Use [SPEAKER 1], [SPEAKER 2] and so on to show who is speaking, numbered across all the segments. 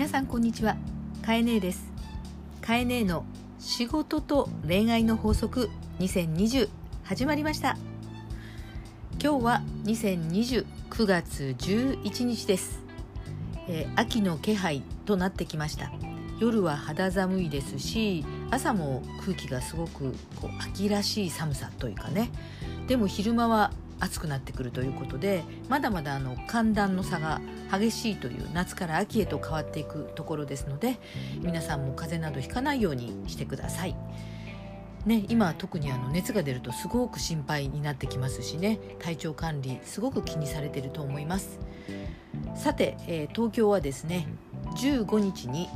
[SPEAKER 1] 皆さんこんにちは。かえねえです。かえねえの仕事と恋愛の法則2020始まりました。今日は2020 9月11日です、えー、秋の気配となってきました。夜は肌寒いですし朝も空気がすごくこう秋らしい寒さというかね。でも昼間は暑くなってくるということでまだまだあの寒暖の差が激しいという夏から秋へと変わっていくところですので皆さんも風邪などひかないようにしてください。ね、今特にあの熱が出るとすごく心配になってきますしね体調管理すごく気にされていると思いますさて、えー、東京はですね15日に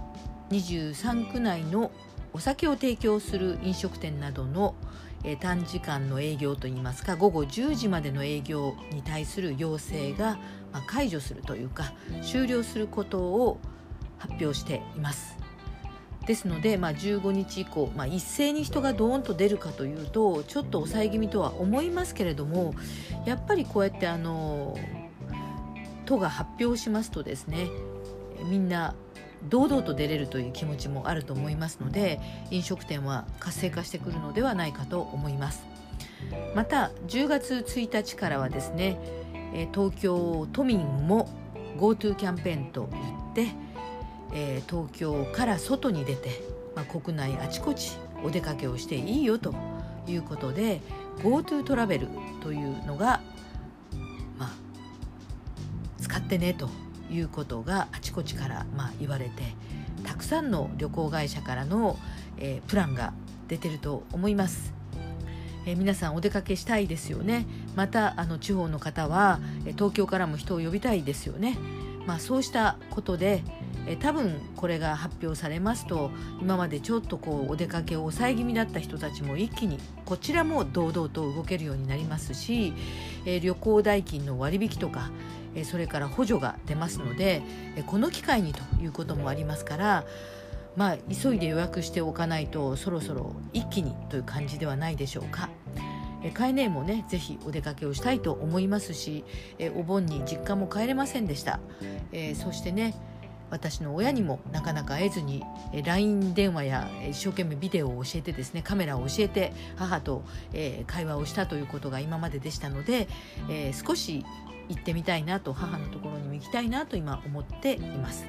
[SPEAKER 1] 23区内のお酒を提供する飲食店などの、え短時間の営業といいますか午後10時までの営業に対する要請が、ま解除するというか終了することを発表しています。ですので、まあ、15日以降、まあ、一斉に人がドーンと出るかというとちょっと抑え気味とは思いますけれどもやっぱりこうやってあの都が発表しますとですねみんな堂々と出れるという気持ちもあると思いますので飲食店は活性化してくるのではないかと思います。また10月1日からはですね東京都民も GoTo キャンペーンといって、え東京から外に出て、まあ、国内あちこちお出かけをしていいよということで GoTo トラベルというのが、まあ、使ってねということがあちこちからまあ言われてたくさんの旅行会社からの、えー、プランが出てると思います。えー、皆さんお出かけしたいですよねまたあの地方の方は東京からも人を呼びたいですよね、まあ、そうしたことでえ多分これが発表されますと今までちょっとこうお出かけを抑え気味だった人たちも一気にこちらも堂々と動けるようになりますし、え旅行代金の割引とかえそれから補助が出ますのでえこの機会にということもありますからまあ急いで予約しておかないとそろそろ一気にという感じではないでしょうか。買えねえもねぜひお出かけをしたいと思いますしえお盆に実家も帰れませんでした、え、そしてね私の親にもなかなか会えずに LINE 電話や一生懸命ビデオを教えてですねカメラを教えて母と、え、会話をしたということが今まででしたので、え、少し行ってみたいなと母のところにも行きたいなと今思っています。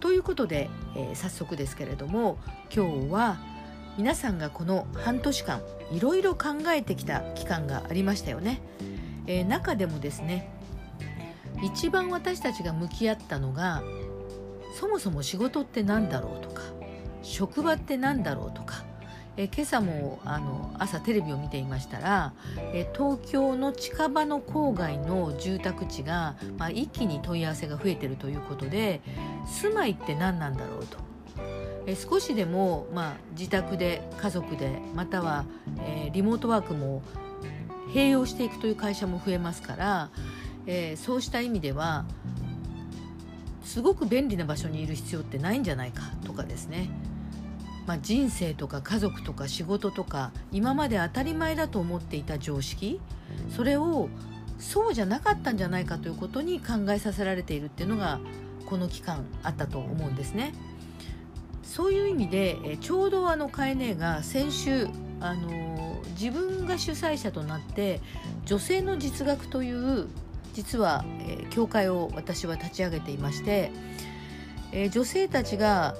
[SPEAKER 1] ということで、え、早速ですけれども今日は皆さんがこの半年間いろいろ考えてきた期間がありましたよね。え、中でもですね一番私たちが向き合ったのがそもそも仕事って何だろうとか職場って何だろうとかえ今朝もあの朝テレビを見ていましたらえ東京の近場の郊外の住宅地が、まあ、一気に問い合わせが増えてるということで住まいって何なんだろうと。え少しでも、まあ、自宅で家族でまたは、え、リモートワークも併用していくという会社も増えますから、え、そうした意味ではすごく便利な場所にいる必要ってないんじゃないかとかですねまあ、人生とか家族とか仕事とか今まで当たり前だと思っていた常識それをそうじゃなかったんじゃないかということに考えさせられているっていうのがこの期間あったと思うんですね。そういう意味でえちょうどあのカエネが先週あの自分が主催者となって女性の実学という実は、え教会を私は立ち上げていまして、え女性たちが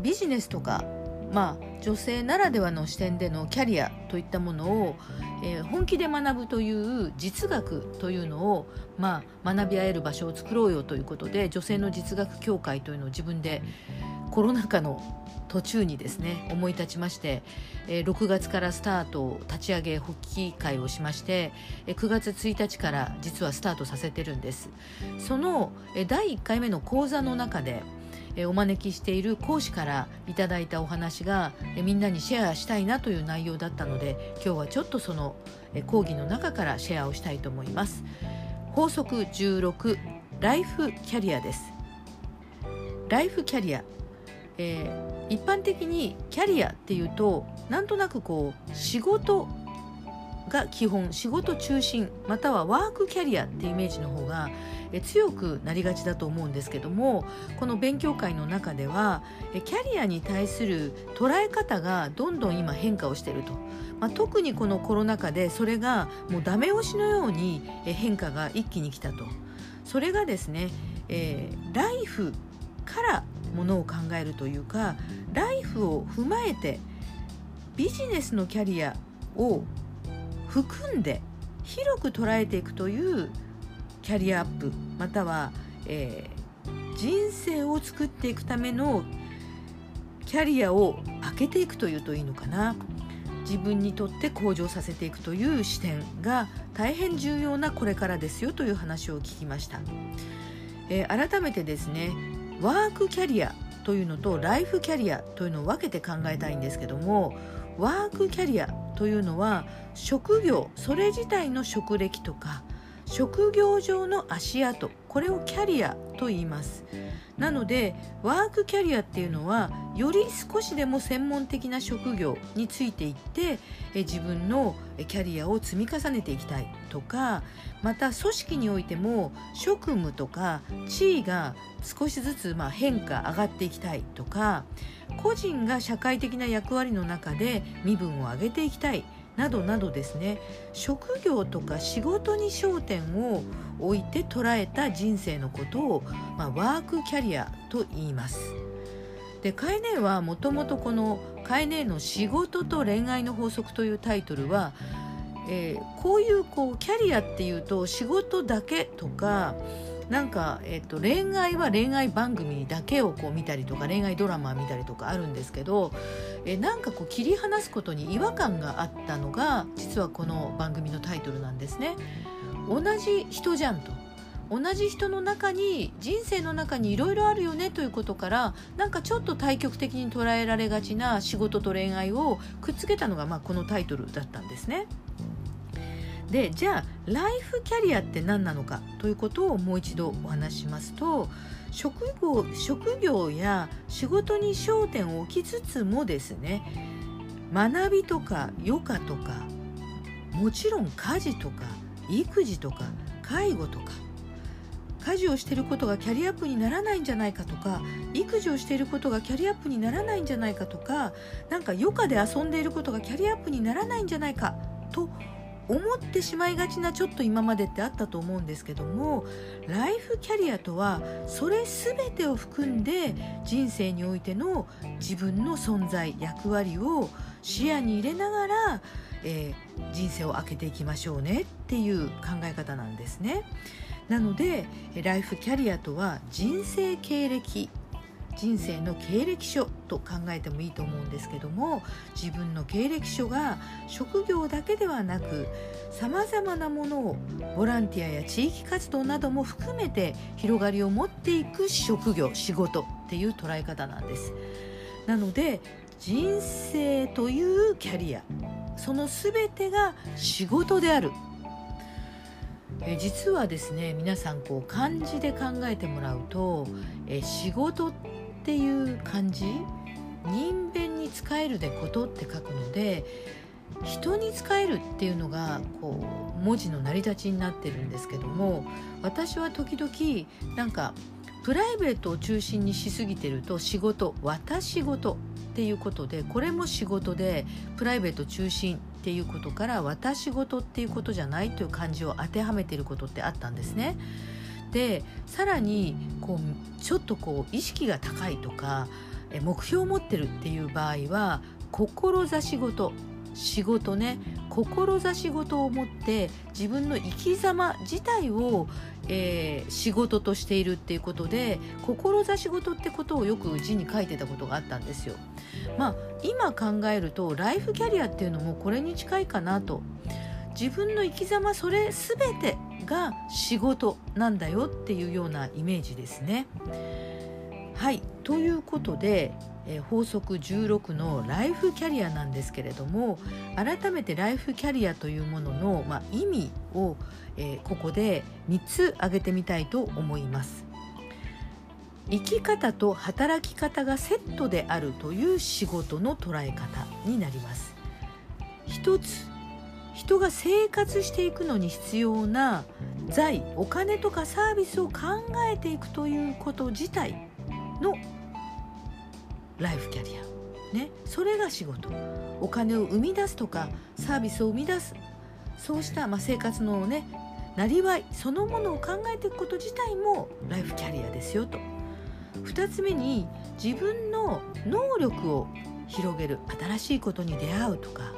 [SPEAKER 1] ビジネスとか、まあ、女性ならではの視点でのキャリアといったものを、えー、本気で学ぶという実学というのを、まあ、学び合える場所を作ろうよということで女性の実学協会というのを自分でコロナ禍の途中にですね思い立ちまして、えー、6月からスタートを立ち上げ発起会をしまして、えー、9月1日から実はスタートさせてるんです。その、え、第1回目の講座の中でお招きしている講師からいただいたお話が、えみんなにシェアしたいなという内容だったので今日はちょっとその、え講義の中からシェアをしたいと思います。法則16ライフキャリアです。ライフキャリア、えー、一般的にキャリアっていうとなんとなくこう仕事が基本仕事中心またはワークキャリアってイメージの方が、え強くなりがちだと思うんですけどもこの勉強会の中ではえキャリアに対する捉え方がどんどん今変化をしていると、まあ、特にこのコロナ禍でそれがもうダメ押しのようにえ変化が一気に来たと。それがですね、えー、ライフからものを考えるというかライフを踏まえてビジネスのキャリアを含んで広く捉えていくというキャリアアップまたは、えー、人生を作っていくためのキャリアを開けていくというといいのかな。自分にとって向上させていくという視点が大変重要なこれからですよという話を聞きました、えー、改めてですねワークキャリアというのとライフキャリアというのを分けて考えたいんですけどもワークキャリアというのは職業それ自体の職歴とか職業上の足跡これをキャリアと言います。なのでワークキャリアっていうのはより少しでも専門的な職業についていってえ自分のキャリアを積み重ねていきたいとかまた組織においても職務とか地位が少しずつま変化上がっていきたいとか個人が社会的な役割の中で身分を上げていきたいなどなどですね職業とか仕事に焦点を置いて捉えた人生のことを、まあ、ワークキャリアと言います。でカエネはもともとこの「カエネの仕事と恋愛の法則」というタイトルは、えー、こういうこうキャリアっていうと仕事だけとかなんか、えーと、恋愛は恋愛番組だけをこう見たりとか恋愛ドラマ見たりとかあるんですけど、えー、なんかこう切り離すことに違和感があったのが実はこの番組のタイトルなんですね。同じ人じゃんと同じ人の中に人生の中にいろいろあるよねということからなんかちょっと対極的に捉えられがちな仕事と恋愛をくっつけたのが、まあ、このタイトルだったんですね。でじゃあライフキャリアって何なのかということをもう一度お話しますと職業職業や仕事に焦点を置きつつもですね学びとか余暇とかもちろん家事とか育児とか介護とか家事をしていることがキャリアアップにならないんじゃないかとか育児をしていることがキャリアアップにならないんじゃないかとかなんか余暇で遊んでいることがキャリアアップにならないんじゃないかと思ってしまいがちなちょっと今までってあったと思うんですけどもライフキャリアとはそれ全てを含んで人生においての自分の存在役割を視野に入れながら、えー、人生を開けていきましょうねっていう考え方なんですね。なのでライフキャリアとは人生経歴人生の経歴書と考えてもいいと思うんですけども自分の経歴書が職業だけではなくさまざまなものをボランティアや地域活動なども含めて広がりを持っていく職業仕事っていう捉え方なんです。なので人生というキャリアその全てが仕事であるえ実はですね皆さんこう漢字で考えてもらうとえ仕事ってっていう漢字人弁に使えるでことって書くので人に使えるっていうのがこう文字の成り立ちになってるんですけども私は時々なんかプライベートを中心にしすぎてると仕事私事っていうことでこれも仕事でプライベート中心っていうことから私事っていうことじゃないという漢字を当てはめてることってあったんですね。でさらにこうちょっとこう意識が高いとか目標を持ってるっていう場合は志事仕事ね志事を持って自分の生き様自体を、えー、仕事としているっていうことで志事ってことをよく字に書いてたことがあったんですよ。まあ今考えるとライフキャリアっていうのもこれに近いかなと自分の生き様それ全てが仕事なんだよっていうようなイメージですね。はいということで、えー、法則16のライフキャリアなんですけれども改めてライフキャリアというものの、まあ、意味を、えー、ここで3つ挙げてみたいと思います。生き方と働き方がセットであるという仕事の捉え方になります。一つ人が生活していくのに必要な財お金とかサービスを考えていくということ自体のライフキャリア、ね、それが仕事。お金を生み出すとかサービスを生み出す。そうしたまあ生活のねなりわいそのものを考えていくこと自体もライフキャリアですよと。2つ目に自分の能力を広げる。新しいことに出会うとか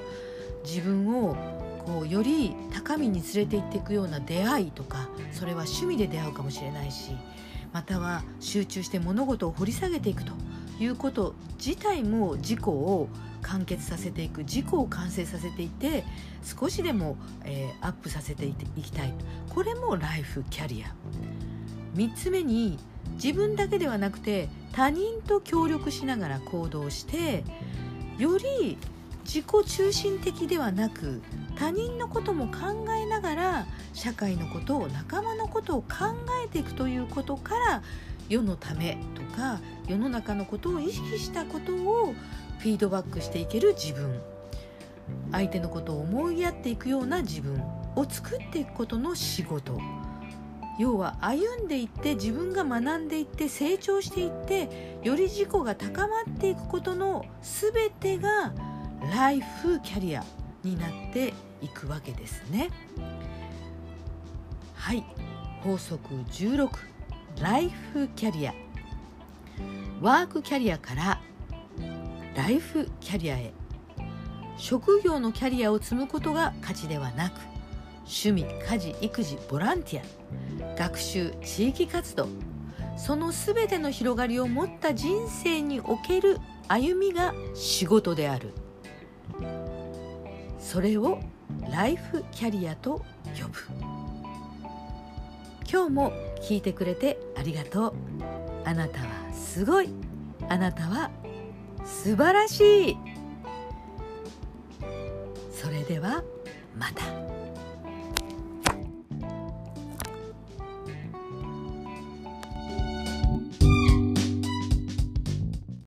[SPEAKER 1] 自分をこうより高みに連れて行っていくような出会いとかそれは趣味で出会うかもしれないしまたは集中して物事を掘り下げていくということ自体も自己を完結させていく自己を完成させていて少しでも、えー、アップさせていきたい。これもライフキャリア。3つ目に自分だけではなくて他人と協力しながら行動してより自己中心的ではなく他人のことも考えながら社会のことを仲間のことを考えていくということから世のためとか世の中のことを意識したことをフィードバックしていける自分。相手のことを思いやっていくような自分を作っていくことの仕事。要は歩んでいって自分が学んでいって成長していってより自己が高まっていくことの全てがライフキャリアになっていくわけですね。はい。法則16ライフキャリア。ワークキャリアからライフキャリアへ。職業のキャリアを積むことが価値ではなく趣味家事育児ボランティア。学習地域活動。その全ての広がりを持った人生における歩みが仕事である。それをライフキャリアと呼ぶ。今日も聞いてくれてありがとう。あなたはすごい。あなたは素晴らしい。それではまた。